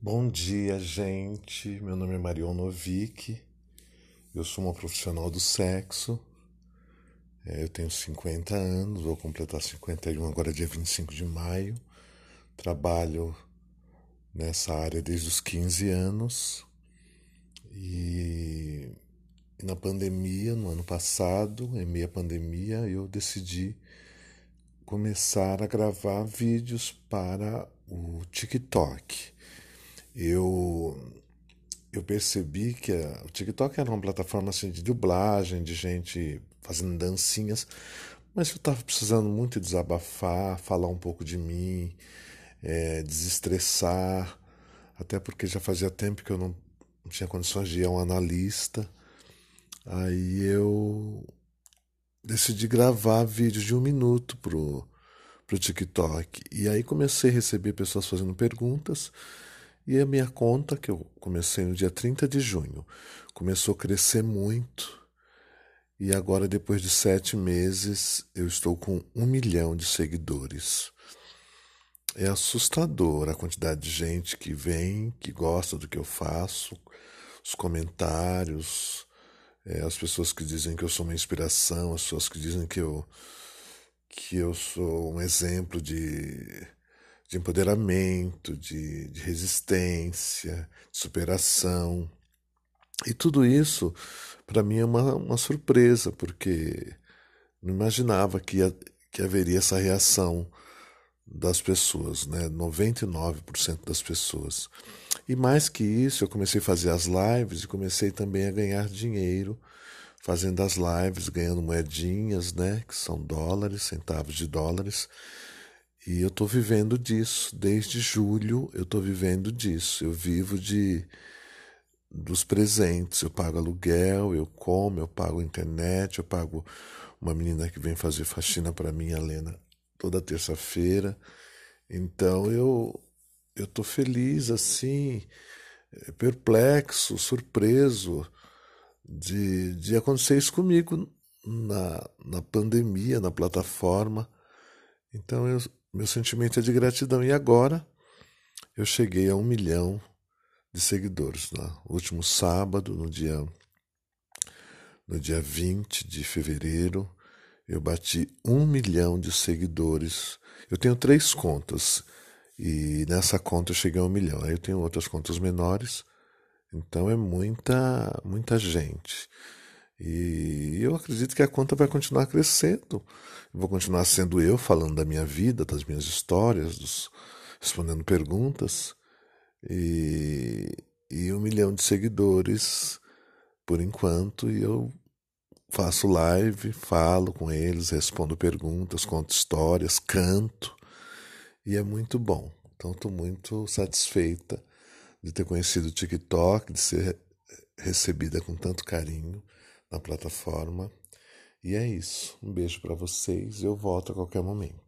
Bom dia, gente. Meu nome é Marion Novick. Eu sou uma profissional do sexo. É, eu tenho 50 anos, vou completar 51 agora, dia 25 de maio. Trabalho nessa área desde os 15 anos. E na pandemia, no ano passado, em meia pandemia, eu decidi começar a gravar vídeos para o TikTok eu eu percebi que a, o TikTok era uma plataforma assim, de dublagem, de gente fazendo dancinhas, mas eu estava precisando muito desabafar, falar um pouco de mim, é, desestressar, até porque já fazia tempo que eu não, não tinha condições de ir a um analista. Aí eu decidi gravar vídeos de um minuto pro, pro TikTok. E aí comecei a receber pessoas fazendo perguntas e a minha conta, que eu comecei no dia 30 de junho, começou a crescer muito. E agora, depois de sete meses, eu estou com um milhão de seguidores. É assustador a quantidade de gente que vem, que gosta do que eu faço, os comentários, é, as pessoas que dizem que eu sou uma inspiração, as pessoas que dizem que eu, que eu sou um exemplo de de empoderamento, de, de resistência, de superação. E tudo isso, para mim, é uma, uma surpresa, porque não imaginava que, ia, que haveria essa reação das pessoas, né? 99% das pessoas. E mais que isso, eu comecei a fazer as lives e comecei também a ganhar dinheiro fazendo as lives, ganhando moedinhas, né, que são dólares, centavos de dólares. E eu estou vivendo disso. Desde julho eu estou vivendo disso. Eu vivo de dos presentes. Eu pago aluguel, eu como, eu pago internet, eu pago uma menina que vem fazer faxina para mim, a Lena, toda terça-feira. Então eu eu tô feliz assim, perplexo, surpreso de, de acontecer isso comigo na, na pandemia, na plataforma. Então eu, meu sentimento é de gratidão. E agora eu cheguei a um milhão de seguidores. No né? último sábado, no dia, no dia 20 de fevereiro, eu bati um milhão de seguidores. Eu tenho três contas e nessa conta eu cheguei a um milhão. Aí eu tenho outras contas menores, então é muita, muita gente. E eu acredito que a conta vai continuar crescendo. vou continuar sendo eu falando da minha vida, das minhas histórias, dos, respondendo perguntas. E, e um milhão de seguidores por enquanto. E eu faço live, falo com eles, respondo perguntas, conto histórias, canto. E é muito bom. Então estou muito satisfeita de ter conhecido o TikTok, de ser recebida com tanto carinho na plataforma. E é isso. Um beijo para vocês. Eu volto a qualquer momento.